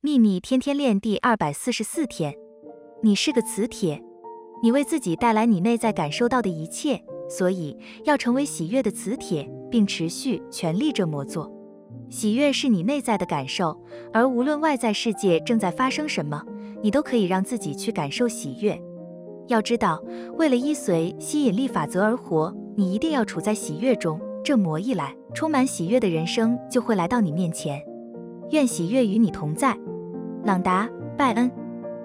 秘密天天练第二百四十四天，你是个磁铁，你为自己带来你内在感受到的一切，所以要成为喜悦的磁铁，并持续全力这么做。喜悦是你内在的感受，而无论外在世界正在发生什么，你都可以让自己去感受喜悦。要知道，为了依随吸引力法则而活，你一定要处在喜悦中。这么一来，充满喜悦的人生就会来到你面前。愿喜悦与你同在，朗达·拜恩。